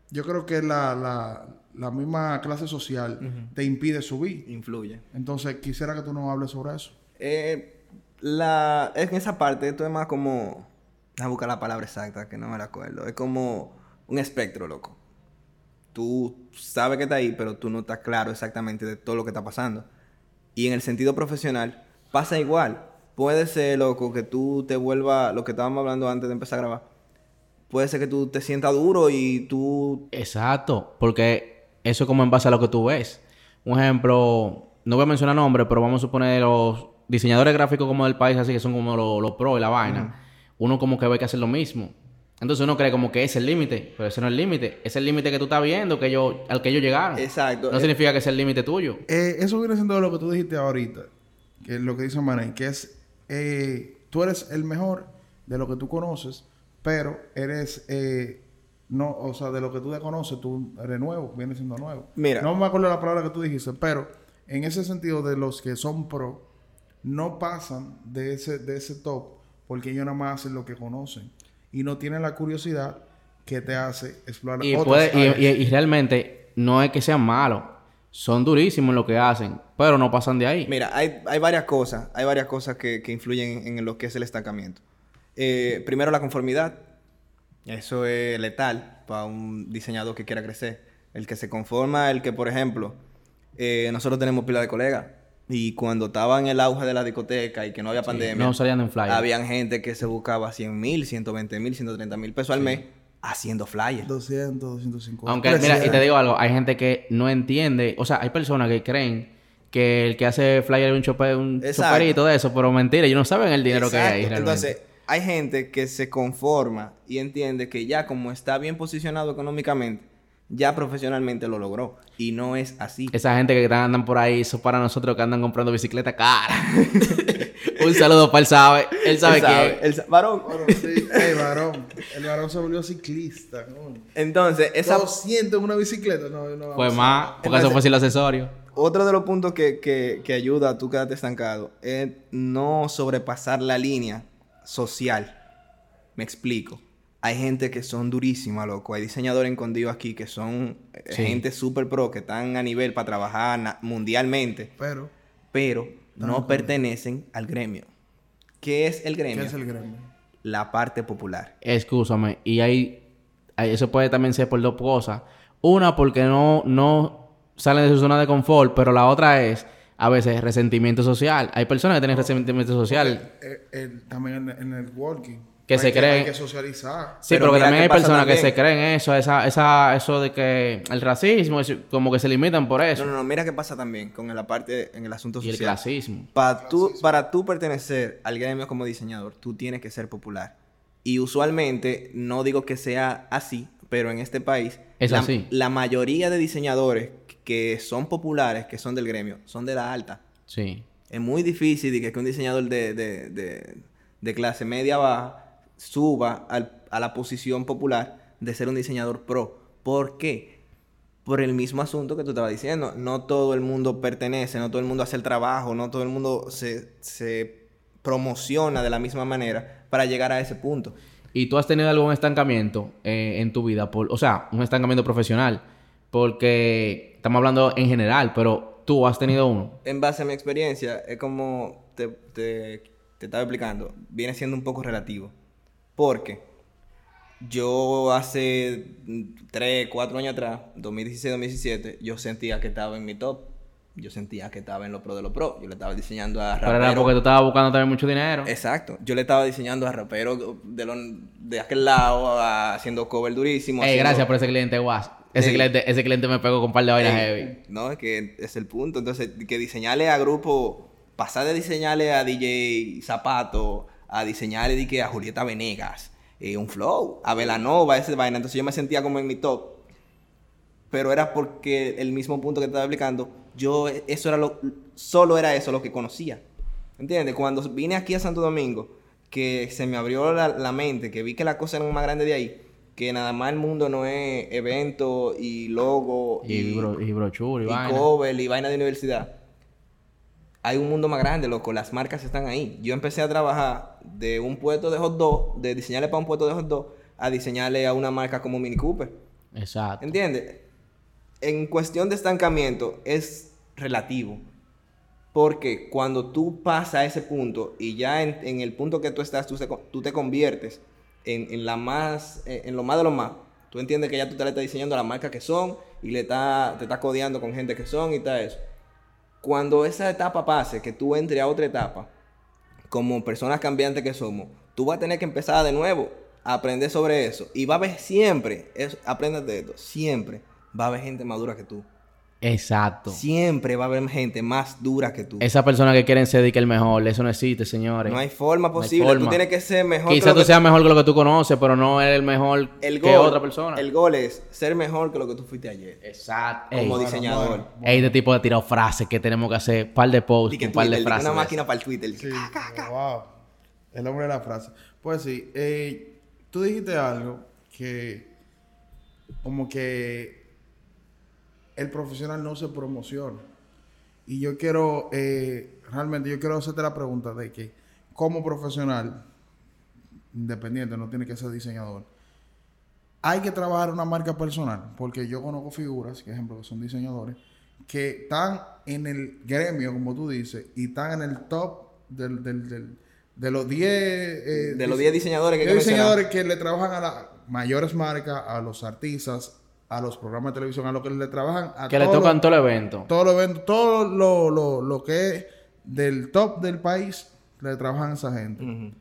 yo creo que la, la, la misma clase social te impide subir. influye. Entonces quisiera que tú nos hables sobre eso. Eh, la, es en esa parte, esto es más como. Déjame buscar la palabra exacta, que no me la acuerdo. Es como un espectro, loco. Tú sabes que está ahí, pero tú no estás claro exactamente de todo lo que está pasando. Y en el sentido profesional, pasa igual. Puede ser, loco, que tú te vuelvas, lo que estábamos hablando antes de empezar a grabar. Puede ser que tú te sientas duro y tú Exacto, porque eso es como en base a lo que tú ves. Un ejemplo, no voy a mencionar nombres, pero vamos a suponer los diseñadores gráficos como del país, así que son como los, los pros y la vaina. Uno como que ve que hacer lo mismo. Entonces uno cree como que es el límite, pero ese no es el límite. Es el límite que tú estás viendo, que ellos, al que ellos llegaron. Exacto. No Eh, significa que es el límite tuyo. Eh, eso viene siendo lo que tú dijiste ahorita, que es lo que dice Manuel, que es, eh, tú eres el mejor de lo que tú conoces, pero eres, eh, no, o sea, de lo que tú conoces, tú eres nuevo, vienes siendo nuevo. Mira. No me acuerdo la palabra que tú dijiste, pero en ese sentido de los que son pro, no pasan de ese, de ese top, porque ellos nada más hacen lo que conocen y no tienen la curiosidad que te hace explorar Y, otras puede, y, áreas. y- y realmente no es que sean malos. Son durísimos en lo que hacen, pero no pasan de ahí. Mira, hay, hay varias cosas, hay varias cosas que, que influyen en lo que es el estancamiento. Eh, primero, la conformidad. Eso es letal para un diseñador que quiera crecer. El que se conforma, el que, por ejemplo, eh, nosotros tenemos pila de colegas y cuando estaba en el auge de la discoteca y que no había pandemia, no salían en flyer. habían gente que se buscaba 100 mil, 120 mil, 130 mil pesos al mes haciendo flyers. 200, 250. Aunque, mira, y 300. te digo algo, hay gente que no entiende, o sea, hay personas que creen que el que hace flyer es un, chope, un choperito de eso, pero mentira, ellos no saben el dinero que hay realmente. Entonces, hay gente que se conforma y entiende que ya como está bien posicionado económicamente, ya profesionalmente lo logró. Y no es así. Esa gente que andan por ahí, eso para nosotros que andan comprando bicicleta cara. un saludo para él sabe, él sabe Él él sa- varón. Bueno, sí. Ey, varón. El varón se volvió ciclista. ¿no? Entonces, esa, 200 en una bicicleta. No, no a- más, porque Entonces- eso fue sin los accesorios. otro de los puntos que, que, que ayuda a tú quedarte estancado es no sobrepasar la línea social. Me explico. Hay gente que son durísimas, loco. Hay diseñadores escondidos aquí que son eh, Sí. gente súper pro, que están a nivel para trabajar mundialmente. Pero, pero no pertenecen al gremio. ¿Qué es el gremio? ¿Qué es el gremio? La parte popular. Excúsame. Y ahí, ahí eso puede también ser por dos cosas. Una, porque no, no salen de su zona de confort, pero la otra es a veces resentimiento social. Hay personas que tienen resentimiento social. También en, en el walking. Que hay se creen- Hay que socializar. Sí, Pero pero, que también hay personas que se creen eso, esa, esa, eso de que el racismo, es como que se limitan por eso. No, no, no, mira qué pasa también con la parte, en el asunto y el social. clasismo. Para tú, para tú pertenecer al gremio como diseñador, tú tienes que ser popular. Y usualmente, no digo que sea así, pero en este país, Es la, así. la mayoría de diseñadores que son populares, que son del gremio, son de la alta. Sí. Es muy difícil de que, que un diseñador de, de- de- de clase media baja suba al- a la posición popular de ser un diseñador pro. ¿Por qué? Por el mismo asunto que tú estabas diciendo. No todo el mundo pertenece, no todo el mundo hace el trabajo, no todo el mundo se, se promociona de la misma manera para llegar a ese punto. ¿Y tú has tenido algún estancamiento eh, en tu vida? Por, o sea, un estancamiento profesional. Porque estamos hablando en general, pero tú has tenido uno. En base a mi experiencia, es como te, te, te estaba explicando, viene siendo un poco relativo. Porque yo hace 3, 4 años atrás, 2016-2017, yo sentía que estaba en mi top. Yo sentía que estaba en lo pro de lo pro. Yo le estaba diseñando a Pero era raperos. porque tú estabas buscando también mucho dinero. Exacto. Yo le estaba diseñando a raperos de, lo- de aquel lado, a- haciendo cover durísimo. Ey, haciendo- gracias por ese cliente, guas. Ese, Ey. cliente, ese cliente me pegó con un par de vainas Ey, heavy. No, es que es el punto. Entonces, que diseñarle a grupo, pasar de diseñarle a DJ Zapato, a diseñarle di que a Julieta Venegas, eh, un flow, a Velanova, esa vaina. Entonces yo me sentía como en mi top. Pero era porque el mismo punto que te estaba explicando, yo, eso era lo, solo era eso lo que conocía. ¿Entiendes? Cuando vine aquí a Santo Domingo, que se me abrió la, la mente, que vi que las cosas eran más grandes de ahí, que nada más el mundo no es evento y logo Y, bro, y brochure y, y vaina. cover y vaina de universidad. Hay un mundo más grande, loco. Las marcas están ahí. Yo empecé a trabajar de un puesto de hot dog, de diseñarle para un puesto de hot dog, a diseñarle a una marca como Mini Cooper. Exacto. ¿Entiendes? En cuestión de estancamiento es relativo. Porque cuando tú pasas a ese punto y ya en, en el punto que tú estás, tú, se tú te conviertes en, en la en, lo más de lo más. Tú entiendes que ya tú te le estás diseñando a la marca que son y le está, te estás codeando con gente que son y tal eso. Cuando esa etapa pase, que tú entres a otra etapa, como personas cambiantes que somos, tú vas a tener que empezar de nuevo a aprender sobre eso. Y va a haber siempre, es, aprendes de esto, siempre va a haber gente más dura que tú. Exacto. Siempre va a haber gente más dura que tú. Esa persona que quieren ser que el mejor, eso no existe, señores. No hay forma No hay posible. forma. Tú tienes que ser mejor Quizás tú que- seas mejor que lo que tú conoces, pero no eres el mejor el que otra persona. El gol es ser mejor que lo que tú fuiste ayer. Exacto. Como Ey, diseñador. bueno. ey, este tipo de tirado frases que tenemos que hacer, par de posts, un par de Twitter, frases. una máquina para el Twitter. Sí, wow. El hombre de la frase. Pues sí, eh, tú dijiste algo que como que el profesional no se promociona. Y yo quiero, eh, realmente yo quiero hacerte la pregunta de que como profesional, independiente, no tiene que ser diseñador, hay que trabajar una marca personal, porque yo conozco figuras, que ejemplo, que son diseñadores, que están en el gremio, como tú dices, y están en el top del, del- del- de los 10... eh, De los dise- 10 diseñadores que hay que 10 mencionar. diseñadores que le trabajan a las mayores marcas, a los artistas, a los programas de televisión, a lo que le trabajan a Que le tocan todo el evento. todo lo eventos, todo lo, lo, lo que es del top del país, le trabajan a esa gente.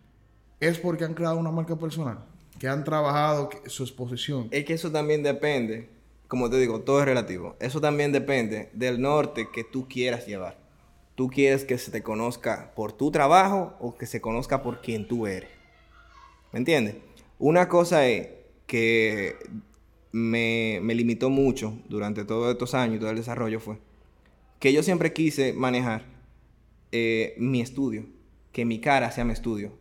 Es porque han creado una marca personal, que han trabajado que- su exposición. Es que eso también depende, como te digo, todo es relativo. Eso también depende del norte que tú quieras llevar. Tú quieres que se te conozca por tu trabajo o que se conozca por quien tú eres. ¿Me entiendes? Una cosa es que me, me limitó mucho durante todos estos años y todo el desarrollo fue que yo siempre quise manejar eh, mi estudio, que mi cara sea mi estudio,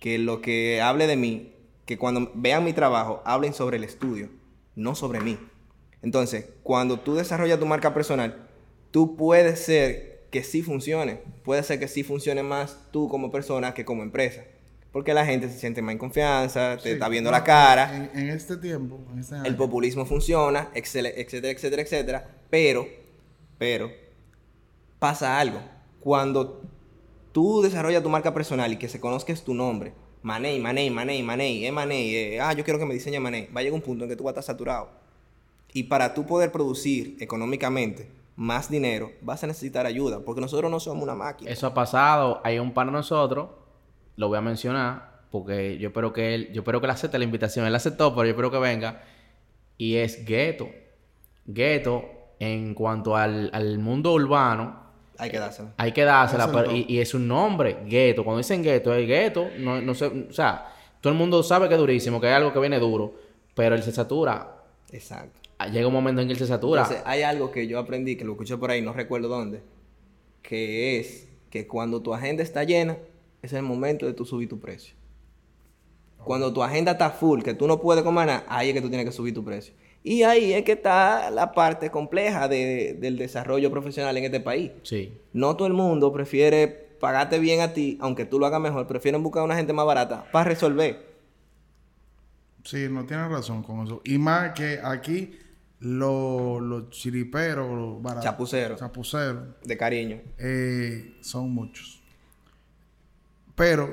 que lo que hable de mí, que cuando vean mi trabajo, hablen sobre el estudio, no sobre mí. Entonces, cuando tú desarrollas tu marca personal, tú puedes ser que sí funcione, puede ser que sí funcione más tú como persona que como empresa, porque la gente se siente más en confianza, te Sí, está viendo no, la cara, En, en este tiempo, en este el año, populismo funciona, etcétera, etcétera, etcétera. Pero, pero, pasa algo. Cuando tú desarrollas tu marca personal y que se conozca es tu nombre, Manei, Manei, Manei, Manei, eh, Manei, eh, ah, yo quiero que me diseñe Manei, va a llegar un punto en que tú vas a estar saturado. Y para tú poder producir económicamente más dinero, vas a necesitar ayuda, porque nosotros no somos una máquina. Eso ha pasado. Hay un par de nosotros, lo voy a mencionar, porque yo espero que él, yo espero que él acepte la invitación. Él aceptó, pero yo espero que venga. Y es Gueto. Gueto, en cuanto al, al mundo urbano, Hay que dársela. hay que dársela. Pero- y, y es un nombre, Gueto. Cuando dicen Gueto, es Gueto. No, no sé, o sea, todo el mundo sabe que es durísimo, que es algo que viene duro, pero él se satura. Exacto. Ah, Llega un momento en que él se satura. Entonces, hay algo que yo aprendí, que lo escuché por ahí, no recuerdo dónde, que es que cuando tu agenda está llena, es el momento de tú subir tu precio. Cuando tu agenda está full, que tú no puedes comer nada, ahí es que tú tienes que subir tu precio. Y ahí es que está la parte compleja de- del desarrollo profesional en este país. sí. No todo el mundo prefiere pagarte bien a ti, aunque tú lo hagas mejor, prefieren buscar una gente más barata para resolver. Sí, no tienes razón con eso. Y más que aquí los los chiriperos, los baratos, Chapuceros. chapuceros, De cariño. eh, son muchos. Pero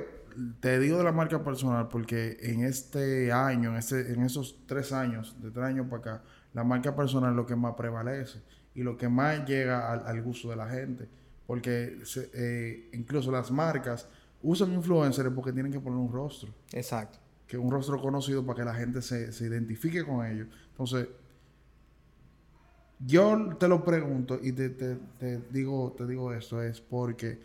te digo de la marca personal porque en este año, en, este, en esos tres años, de tres años para acá, la marca personal es lo que más prevalece y lo que más llega al, al gusto de la gente. Porque se- eh, incluso las marcas usan influencers porque tienen que poner un rostro Exacto. que un rostro conocido para que la gente se, se identifique con ellos. Entonces, yo te lo pregunto y te, te- te digo, te digo esto, es porque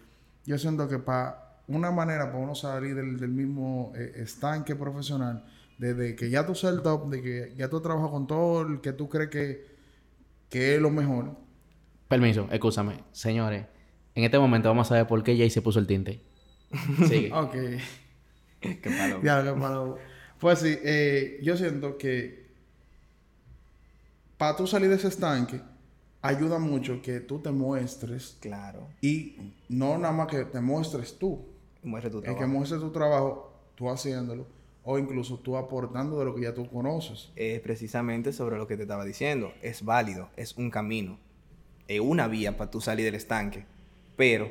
yo siento que para una manera para uno salir del, del mismo eh, estanque profesional, desde que ya tú seas el top, de que ya tú trabajas con todo el que tú crees que, que es lo mejor. Permiso, escúchame. Señores, en este momento vamos a ver por qué Jay se puso el tinte. Sigue. Ok. Qué palo. Ya, qué malo. Pues sí, eh, yo siento que para tú salir de ese estanque, ayuda mucho que tú te muestres Claro. y no nada más que te muestres tú, Muestre tu es trabajo. que muestres tu trabajo, tú haciéndolo, o incluso tú aportando de lo que ya tú conoces. es precisamente sobre lo que te estaba diciendo. Es válido, es un camino, es una vía para tú salir del estanque. Pero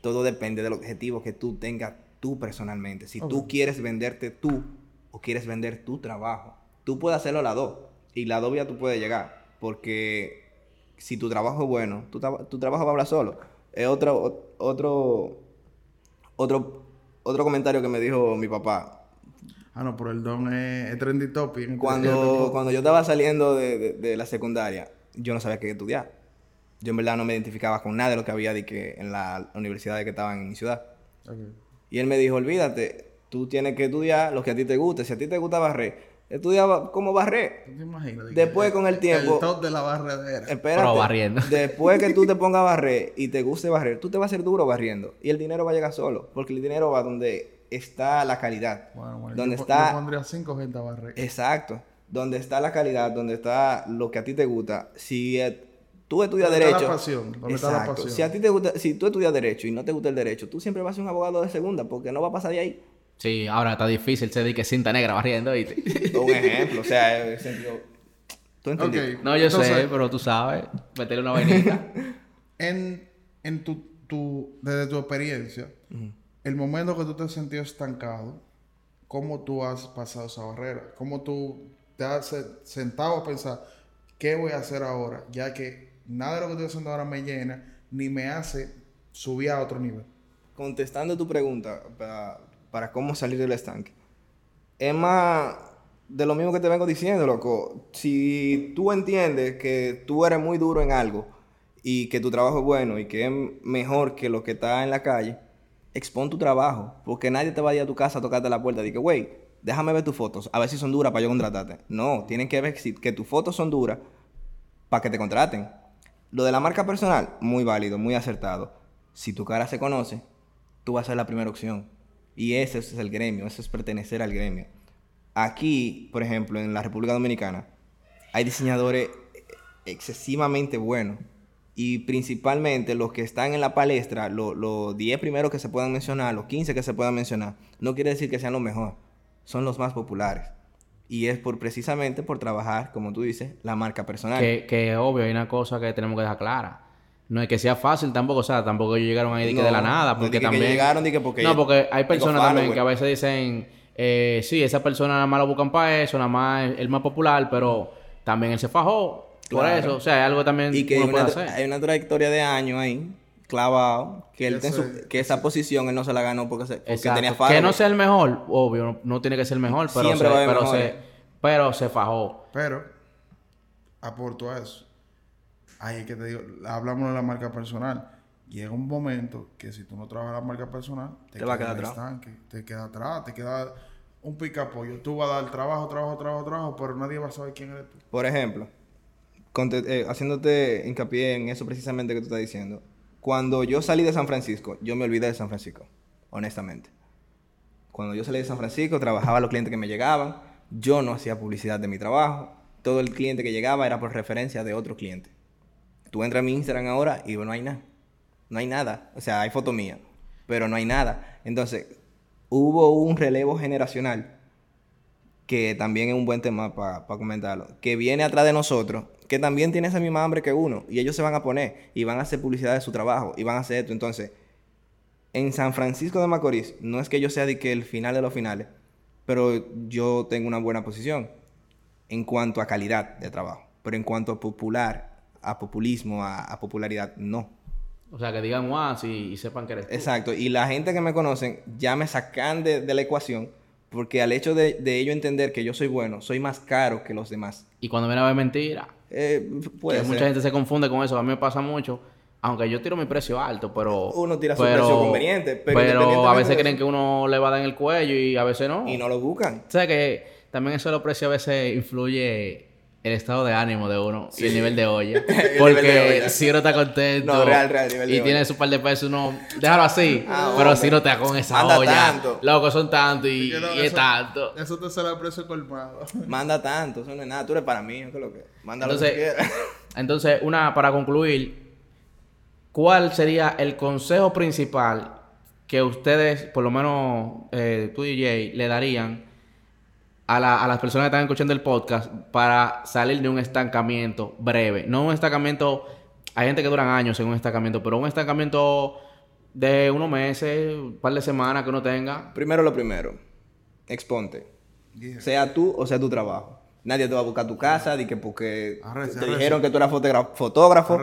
todo depende del objetivo que tú tengas tú personalmente. Si tú quieres venderte tú o quieres vender tu trabajo, tú puedes hacerlo a las dos. Y la dos vías tú puedes llegar. Porque si tu trabajo es bueno, tu, tra- tu trabajo va a hablar solo. Es otro, otro, otro, otro comentario que me dijo mi papá. Ah, no, pero el don es, es trendy topic. Cuando, cuando yo estaba saliendo de, de- de la secundaria, yo no sabía qué estudiar. Yo en verdad no me identificaba con nada de lo que había de que en la universidad de que estaba en mi ciudad. Y él me dijo, olvídate, tú tienes que estudiar lo que a ti te guste. Si a ti te gusta barrer, estudia ba- como barrer. ¿Tú te imaginas? De Después, que con el tiempo- El top de la barredera. Espérate. Pero barriendo. Después que tú te pongas a barrer y te guste barrer, tú te vas a hacer duro barriendo. Y el dinero va a llegar solo. Porque el dinero va donde está la calidad. Bueno, bueno, donde yo, está... yo pondría cinco gente a barrer. Exacto. Donde está la calidad, donde está lo que a ti te gusta. Si eh, tú estudias Donde está derecho. la pasión, donde está la Exacto. pasión. Si a ti te gusta, si tú estudias derecho y no te gusta el derecho, tú siempre vas a ser un abogado de segunda porque no va a pasar de ahí. Sí, ahora está difícil se dedique cinta negra barriendo, ¿viste? Un ejemplo, o sea, en sentido. ¿Tú entendiste? No, yo sé, Entonces- pero tú sabes. Meterle una vainita. En, en tu, tu, desde tu experiencia, el momento que tú te has sentido estancado, ¿cómo tú has pasado esa barrera? ¿Cómo tú te has se- sentado a pensar, ¿qué voy a hacer ahora? Ya que nada de lo que estoy haciendo ahora me llena, ni me hace subir a otro nivel. Contestando tu pregunta para, para cómo salir del estanque. Es más de lo mismo que te vengo diciendo, loco. Si tú entiendes que tú eres muy duro en algo y que tu trabajo es bueno y que es mejor que lo que está en la calle, expon tu trabajo. Porque nadie te va a ir a tu casa a tocarte la puerta y que, güey, déjame ver tus fotos, a ver si son duras para yo contratarte. No, tienen que ver que tus fotos son duras para que te contraten. Lo de la marca personal, muy válido, muy acertado. Si tu cara se conoce, tú vas a ser la primera opción. Y ese es el gremio, eso es pertenecer al gremio. Aquí, por ejemplo, en la República Dominicana, hay diseñadores excesivamente buenos. Y principalmente los que están en la palestra, lo- los 10 primeros que se puedan mencionar, los 15 que se puedan mencionar, no quiere decir que sean los mejores, son los más populares. Y es por precisamente por trabajar, como tú dices, la marca personal. que, que obvio, hay una cosa que tenemos que dejar clara. No es que sea fácil tampoco, o sea, tampoco ellos llegaron ahí de, que de la nada, no porque que también... llegaron, di que porque no, porque hay personas también follower. que a veces dicen, eh, sí, esa persona nada más lo buscan para eso, nada más es el más popular, pero también él se fajó por eso, o sea, es algo también Y que hay puede una, hacer. hay una trayectoria de años ahí, clavado, que, él Que su- que esa posición él no se la ganó porque, se, porque tenía que follower. no sea el mejor, obvio, no, no tiene que ser el mejor, pero, Siempre se, va a haber pero, se, pero se fajó. Pero, aporto a eso. Ahí es que te digo, hablamos de la marca personal. Llega un momento que si tú no trabajas la marca personal, Te va a quedar atrás. estanque, te queda atrás, te queda un picapollo. Tú vas a dar trabajo, trabajo, trabajo, trabajo, pero nadie va a saber quién eres tú. Por ejemplo, eh, haciéndote hincapié en eso precisamente que tú estás diciendo. Cuando yo salí de San Francisco, yo me olvidé de San Francisco, honestamente. Cuando yo salí de San Francisco, trabajaba los clientes que me llegaban. Yo no hacía publicidad de mi trabajo. Todo el cliente que llegaba era por referencia de otro cliente. Tú entras a mi Instagram ahora y no hay nada. No hay nada. O sea, hay foto mía, pero no hay nada. Entonces, hubo un relevo generacional que también es un buen tema para comentarlo, que viene atrás de nosotros, que también tiene esa misma hambre que uno, y ellos se van a poner y van a hacer publicidad de su trabajo y van a hacer esto. Entonces, en San Francisco de Macorís, no es que yo sea de que el final de los finales, pero yo tengo una buena posición en cuanto a calidad de trabajo, pero en cuanto a popular, a populismo, a, a popularidad, no. O sea, que digan guau y, y sepan que eres tú. Exacto, y la gente que me conocen ya me sacan de, de la ecuación porque al hecho de, de ello entender que yo soy bueno, soy más caro que los demás. Y cuando viene a ver mentira, Eh, puede que ser. mucha gente se confunde con eso. A mí me pasa mucho. Aunque yo tiro mi precio alto, pero... Uno tira su precio conveniente, pero Pero, a veces creen que uno le va a dar en el cuello y a veces no. Y no lo buscan. O sea que también eso de los precios a veces influye el estado de ánimo de uno y el nivel de olla. Porque de si uno está contento No, real, real, nivel de y tiene olla. su par de pesos, uno déjalo así. Ah, pero hombre. si no te da con esa Manda olla, tanto. loco, son tantos y, Que es tanto. Eso te sale a precio colmado. Manda tanto, eso no es nada. Tú eres para mí, ¿qué es lo que? Manda lo que Entonces, tú quieras. entonces, una para concluir, ¿cuál sería el consejo principal que ustedes, por lo menos eh, tú y Jay, le darían a, la- a las personas que están escuchando el podcast para salir de un estancamiento breve? No un estancamiento, hay gente que duran años en un estancamiento, pero un estancamiento de unos meses, un par de semanas que uno tenga. Primero lo primero, exponte. Yeah. Sea tú o sea tu trabajo. Nadie te va a buscar tu casa, di que porque te dijeron que tú eras fotógrafo.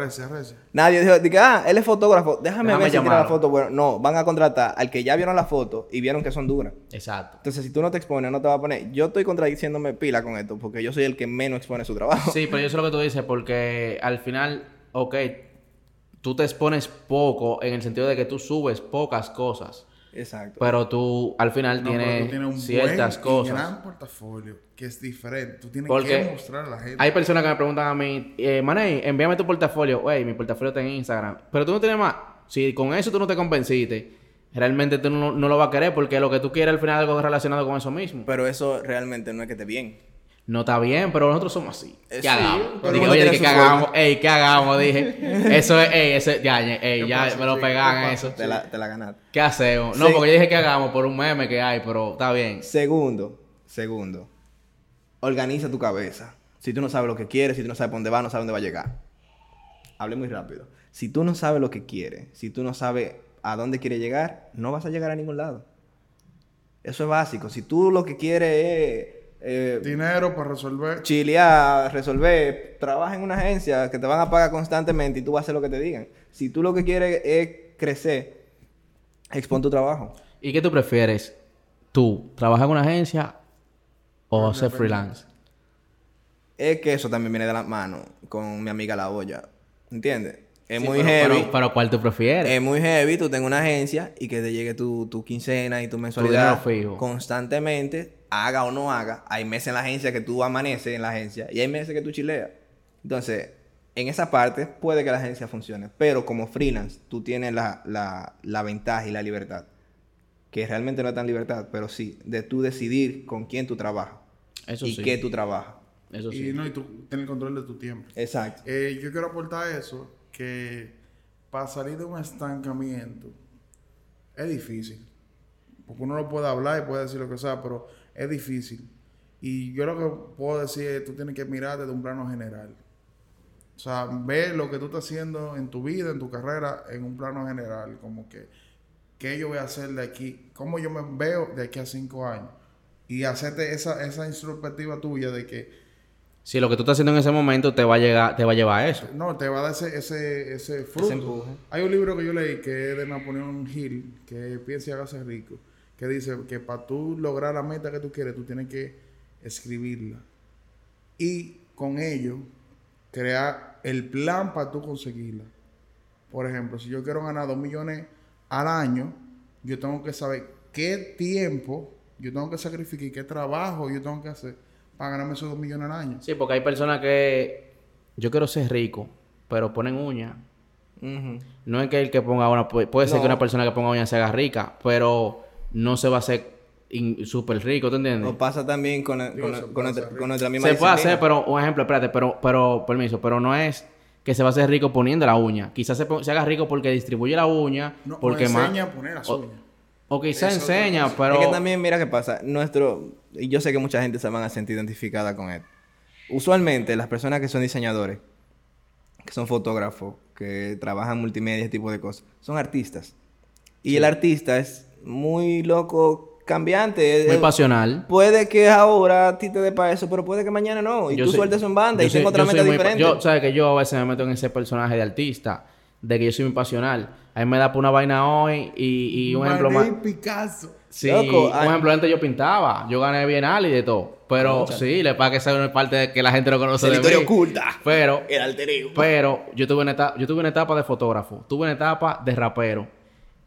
Nadie dijo, di que, ah, él es fotógrafo, déjame, Déjame ver si tiene la foto. Bueno, no, van a contratar al que ya vieron la foto y vieron que son duras. Exacto. Entonces, si tú no te expones, no te va a poner. Yo estoy contradiciéndome pila con esto, porque yo soy el que menos expone su trabajo. Sí, pero yo sé lo que tú dices, porque al final, ok, tú te expones poco en el sentido de que tú subes pocas cosas, Exacto. pero tú al final No, tienes tú tienes un ciertas buen y cosas. gran portafolio que es diferente. Tú tienes Porque que mostrar a la gente. Hay personas que me preguntan a mí, eh, Maney, envíame tu portafolio. Wey, mi portafolio está en Instagram. Pero tú no tienes más. Si con eso tú no te convenciste, realmente tú no, no lo vas a querer porque lo que tú quieres al final es algo relacionado con eso mismo. Pero eso realmente no es que esté bien. No está bien, pero nosotros somos así. Eh, ¿Qué sí, hagamos? Dije, oye, ¿qué hagamos? Ey, ¿qué hagamos? Dije, eso es, ey, ese, ya, ey, ¿Qué ya pasa, me lo pasa? eso. Te la, te la ganaste. ¿Qué hacemos? No, Sí. porque yo dije que hagamos por un meme que hay, pero está bien. Segundo, segundo, organiza tu cabeza. Si tú no sabes lo que quieres, si tú no sabes por dónde va, no sabes dónde va a llegar. Hable muy rápido. Si tú no sabes lo que quieres, si tú no sabes a dónde quieres llegar, no vas a llegar a ningún lado. Eso es básico. Si tú lo que quieres es eh, Dinero para resolver. chilear, resolver, trabaja en una agencia que te van a pagar constantemente y tú vas a hacer lo que te digan. Si tú lo que quieres es crecer, expon tu trabajo. ¿Y qué tú prefieres? ¿Tú trabajar en una agencia o hacer freelance? Es que eso también viene de la mano con mi amiga La Olla. ¿Entiendes? Es Sí, muy pero, heavy. Pero, pero ¿cuál tú prefieres? Es muy heavy. Tú tengas una agencia y que te llegue tu, tu quincena y tu mensualidad fijo. constantemente, haga o no haga. Hay meses en la agencia que tú amaneces en la agencia y hay meses que tú chileas. Entonces, en esa parte puede que la agencia funcione. Pero como freelance, tú tienes la, la, la ventaja y la libertad. Que realmente no es tan libertad, pero sí, de tú decidir con quién tú trabajas Eso y sí. qué tú trabajas. Eso Y sí. no, y tú tienes el control de tu tiempo. Exacto. Eh, yo quiero aportar eso, que para salir de un estancamiento es difícil. Porque uno no puede hablar y puede decir lo que sea, pero es difícil. Y yo lo que puedo decir es, tú tienes que mirar desde un plano general. O sea, ve lo que tú estás haciendo en tu vida, en tu carrera, en un plano general, como que qué yo voy a hacer de aquí, cómo yo me veo de aquí a cinco años. Y hacerte esa, esa introspectiva tuya de que Si lo que tú estás haciendo en ese momento te va a llegar, te va a llevar a eso. no, te va a dar ese, ese, ese fruto. empuje. Hay un libro que yo leí que es de Napoleón Hill, que piensa y hágase rico, que dice que para tú lograr la meta que tú quieres, tú tienes que escribirla. Y con ello, crear el plan para tú conseguirla. Por ejemplo, si yo quiero ganar 2 millones al año, yo tengo que saber qué tiempo yo tengo que sacrificar y qué trabajo yo tengo que hacer para ganarme esos 2 millones al año. Sí, porque hay personas que yo quiero ser rico, pero ponen uñas. Ujú. No es que el que ponga una, pu- puede ser No. que una persona que ponga uñas se haga rica, pero no se va a hacer súper rico, ¿tú entiendes? O pasa también con, con, con nuestra, hacer con nuestra misma Se puede disciplina. hacer, pero un ejemplo, espérate, pero, pero, permiso, pero no es que se va a hacer rico poniendo la uña. Quizás se, haga rico porque distribuye la uña, No, porque o más... enseña a poner las o- uñas. O quizás enseña, pero... Es que también, mira qué pasa. Nuestro... Y yo sé que mucha gente se van a sentir identificada con él. Usualmente, las personas que son diseñadores, que son fotógrafos, que trabajan multimedia, ese tipo de cosas, son artistas. Y el artista es muy loco, cambiante. Muy Eh, pasional. Puede que ahora a ti te dé para eso, pero puede que mañana no. Y Yo tú soy- sueltes en banda y tengo otra meta diferente. Yo, sabes que yo a veces me meto en ese personaje de artista, de que yo soy muy pasional. A mí me da por una vaina hoy y, y un ejemplo más. Picasso. Sí, Loco, un ay- ejemplo antes yo pintaba, yo gané bienal y de todo. Pero sí, le pasa que esa es una parte de que la gente no conoce la de historia mí. oculta. Pero, El alter ego. pero yo tuve una etapa, yo tuve una etapa de fotógrafo, tuve una etapa de rapero.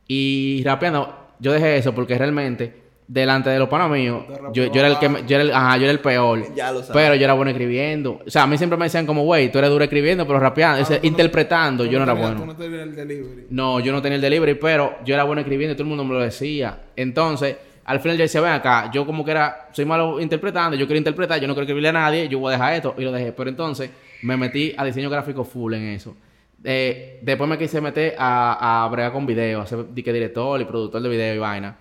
Y rapeando, yo dejé eso porque realmente, delante de los panos míos, yo, yo era el que me- yo era el, ajá, yo era el peor. Ya lo sabes. Pero yo era bueno escribiendo. O sea, a mí siempre me decían como, güey, tú eres duro escribiendo, pero rapeando, Ah, interpretando, yo no era bueno. Tú no tenías el delivery. No, yo no tenía el delivery, pero yo era bueno escribiendo y todo el mundo me lo decía. Entonces, al final yo decía, ven acá, yo como que era, soy malo interpretando, yo quiero interpretar, yo no quiero escribirle a nadie, yo voy a dejar esto y lo dejé. Pero entonces me metí a diseño gráfico full en eso. Eh, después me quise meter a, a bregar con video, a ser que director y productor de video y vaina.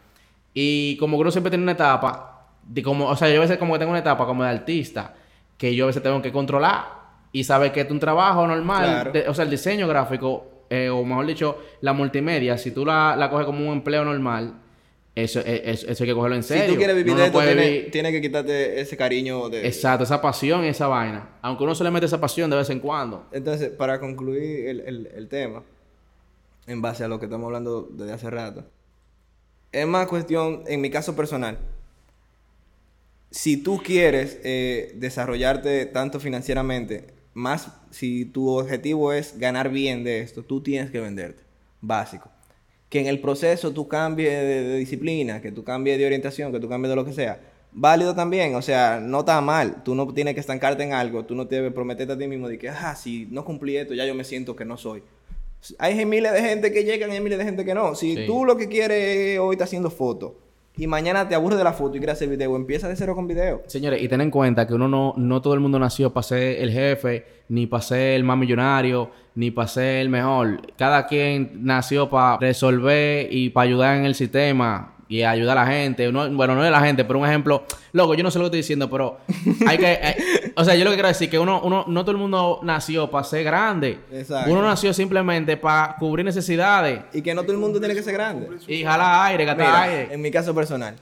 Y como que uno siempre tiene una etapa, de como, o sea, yo a veces como que tengo una etapa como de artista, que yo a veces tengo que controlar y saber que es un trabajo normal, Claro. de- o sea, el diseño gráfico, eh, o mejor dicho, la multimedia, si tú la, la coges como un empleo normal, eso, eh, eso, eso hay que cogerlo en serio. Si tú quieres vivir Uno de no esto, tienes, vivir- tienes que quitarte ese cariño de... Exacto, esa pasión y esa vaina. Aunque uno se le mete esa pasión de vez en cuando. Entonces, para concluir el, el- el tema, en base a lo que estamos hablando desde hace rato, es más cuestión, en mi caso personal, si tú quieres eh, desarrollarte tanto financieramente, más si tu objetivo es ganar bien de esto, tú tienes que venderte, básico. Que en el proceso tú cambies de, de disciplina, que tú cambies de orientación, que tú cambies de lo que sea. Válido también, o sea, no está mal. Tú no tienes que estancarte en algo, tú no debes prometerte a ti mismo de que, ah, si no cumplí esto, ya yo me siento que no soy. Hay miles de gente que llegan y hay miles de gente que no. Si Sí. tú lo que quieres es hoy está haciendo fotos y mañana te aburres de la foto y quieres hacer video, empieza de cero con video. Señores, y ten en cuenta que uno no, no todo el mundo nació para ser el jefe, ni para ser el más millonario, ni para ser el mejor. Cada quien nació para resolver y para ayudar en el sistema y ayudar a la gente. No- bueno, no es la gente, pero un ejemplo. Loco, yo no sé lo que estoy diciendo, pero hay que. eh, o sea, yo lo que quiero decir es que uno, uno, no todo el mundo nació para ser grande. Exacto. Uno nació simplemente para cubrir necesidades Y que no todo el mundo tiene que ser grande. y jalar aire, gastar Mira, aire. en mi caso personal,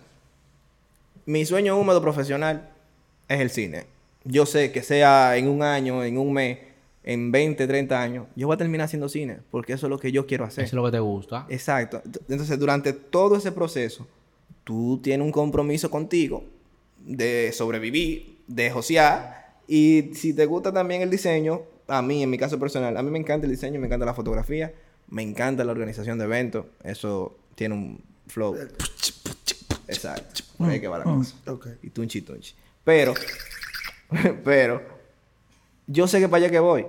mi sueño húmedo profesional es el cine. Yo sé que sea en un año, en un mes, en 20, 30 años, yo voy a terminar haciendo cine, porque eso es lo que yo quiero hacer. Eso es lo que te gusta. Exacto. Entonces, durante todo ese proceso, tú tienes un compromiso contigo de sobrevivir, de josear, y si te gusta también el diseño, a mí, en mi caso personal, a mí me encanta el diseño, me encanta la fotografía, me encanta la organización de eventos, eso tiene un flow. Exacto. Por ahí que va la cosa. Ok. Y tunchi tunchi. Pero, pero, yo sé que para allá que voy.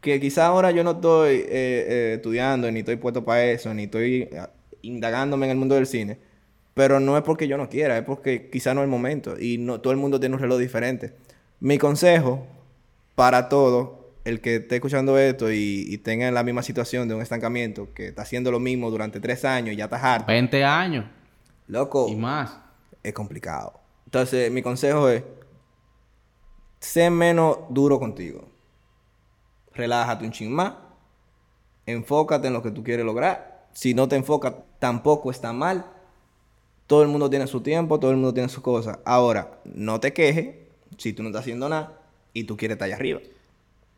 Que quizá ahora yo no estoy eh, eh, estudiando, ni estoy puesto para eso, ni estoy eh, indagándome en el mundo del cine. Pero no es porque yo no quiera, es porque quizá no es el momento. Y no, todo el mundo tiene un reloj diferente. Mi consejo para todo el que esté escuchando esto y, y tenga la misma situación de un estancamiento, que está haciendo lo mismo durante tres años y ya está harto. 20 años Loco, y más. es complicado. Entonces, mi consejo es, sé menos duro contigo. relájate un ching más, enfócate en lo que tú quieres lograr. Si no te enfocas, tampoco está mal. Todo el mundo tiene su tiempo, todo el mundo tiene sus cosas. Ahora, no te quejes si tú no estás haciendo nada y tú quieres estar allá arriba.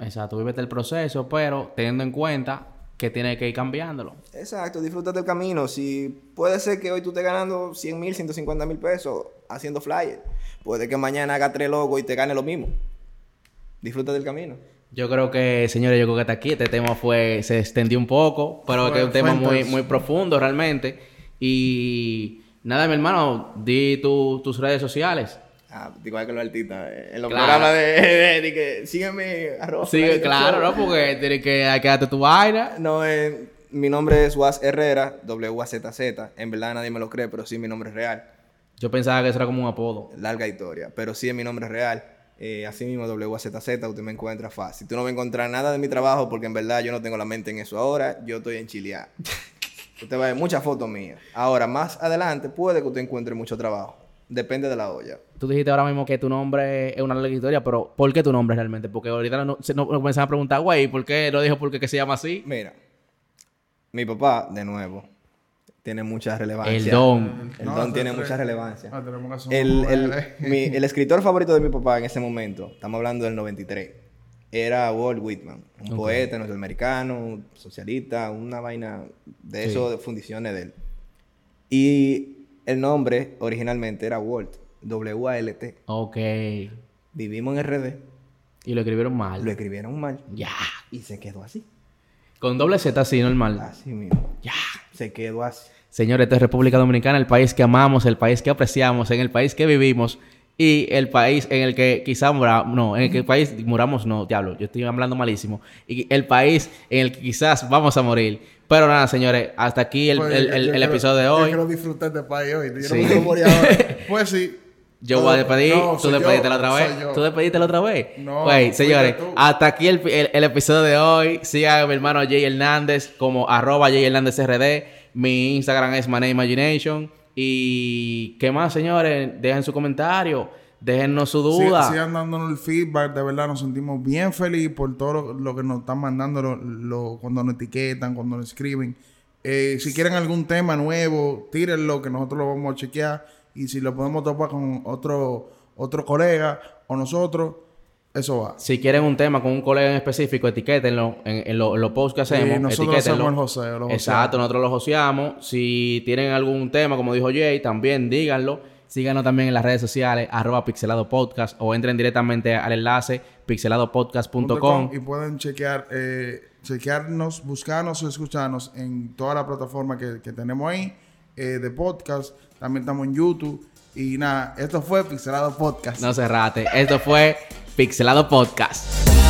Exacto, vívete el proceso, pero teniendo en cuenta que tienes que ir cambiándolo. Exacto, disfrútate el camino. Si puede ser que hoy tú estés ganando 100 mil, 150 mil pesos haciendo flyers, puede que mañana haga tres logos y te gane lo mismo. Disfruta del camino. Yo creo que, señores, yo creo que hasta aquí este tema fue, se extendió un poco, pero que es un tema muy, muy profundo realmente. Y nada, mi hermano, di tu- tus redes sociales. Ah, igual que los artistas. eh, En los Claro. programas de, de- de que sígueme, arroba. Sí, fulanito claro. ¿no? Porque tienes que hay que darte tu vaina. No, eh, mi nombre es Was Herrera, W-A-Z-Z. En verdad nadie me lo cree, pero sí mi nombre es real. Yo pensaba que eso era como un apodo. Larga historia, pero sí es mi nombre real. Eh, así mismo, WAZZ, usted me encuentra fácil. Tú no vas a encontrar nada de mi trabajo porque en verdad yo no tengo la mente en eso ahora. Yo estoy en Chileá. usted va a ver muchas fotos mías. Ahora, más adelante, puede que usted encuentre mucho trabajo. Depende de la olla. Tú dijiste ahora mismo que tu nombre es una larga historia, pero ¿por qué tu nombre realmente? Porque ahorita no, se- no, nos comenzaban a preguntar, güey, ¿por qué lo dijo? ¿Por qué que se llama así? Mira, mi papá, de nuevo, tiene mucha relevancia. El don. El No, don tiene mucha relevancia. Ah, El, un- el- mi- el escritor favorito de mi papá en ese momento, estamos hablando del 93, era Walt Whitman, un poeta norteamericano, socialista, una vaina de Sí. eso, de fundiciones de él. Y el nombre originalmente era Walt, W-A-L-T. Ok. Vivimos en RD, Y lo escribieron mal. lo escribieron mal Ya. y se quedó así. Con doble Z así, normal. Así mismo. Ya. Se quedó así. Señores, esta es República Dominicana, el país que amamos, el país que apreciamos, en el país que vivimos y el país en el que quizá muramos, no, en el que el país muramos, no, diablo, yo estoy hablando malísimo. Y el país en el que quizás vamos a morir. Pero nada, señores, hasta aquí el, Pues, el- yo- el- yo el quiero- episodio de Yo hoy. quiero disfrutar de este país hoy. Yo Sí. no morir ahora. Pues sí. Yo voy a despedir, No, tú despediste la otra vez. Tú despediste la otra vez. No, Pues, señores, hasta aquí el, el- el episodio de hoy. Sigan a mi hermano Jay Hernández como arroba Jay Hernández RD. Mi Instagram es Money Imagination. Y qué más, señores, dejen su comentario, déjennos su Sí- duda. sigan dándonos el feedback, de verdad nos sentimos bien felices por todo lo, lo que nos están mandando lo- lo- cuando nos etiquetan, cuando nos escriben. Eh, si quieren algún tema nuevo, tírenlo que nosotros lo vamos a chequear y si lo podemos topar con otro otro colega o nosotros, eso va. Si quieren un tema con un colega en específico, etiquétenlo en, lo- los posts que hacemos. nosotros etiquétenlo. hacemos el joseo, lo Exacto, nosotros lo joseamos. Si tienen algún tema, como dijo Jay, también díganlo. Síganos también en las redes sociales, arroba pixelado podcast, o entren directamente al enlace pixeladopodcast.com. y pueden chequear, eh, chequearnos, buscarnos o escucharnos en toda la plataforma que, que tenemos ahí eh, de podcast. También estamos en YouTube. Y nada, esto fue Pixelado Podcast. No se rate. Esto fue Pixelado Podcast.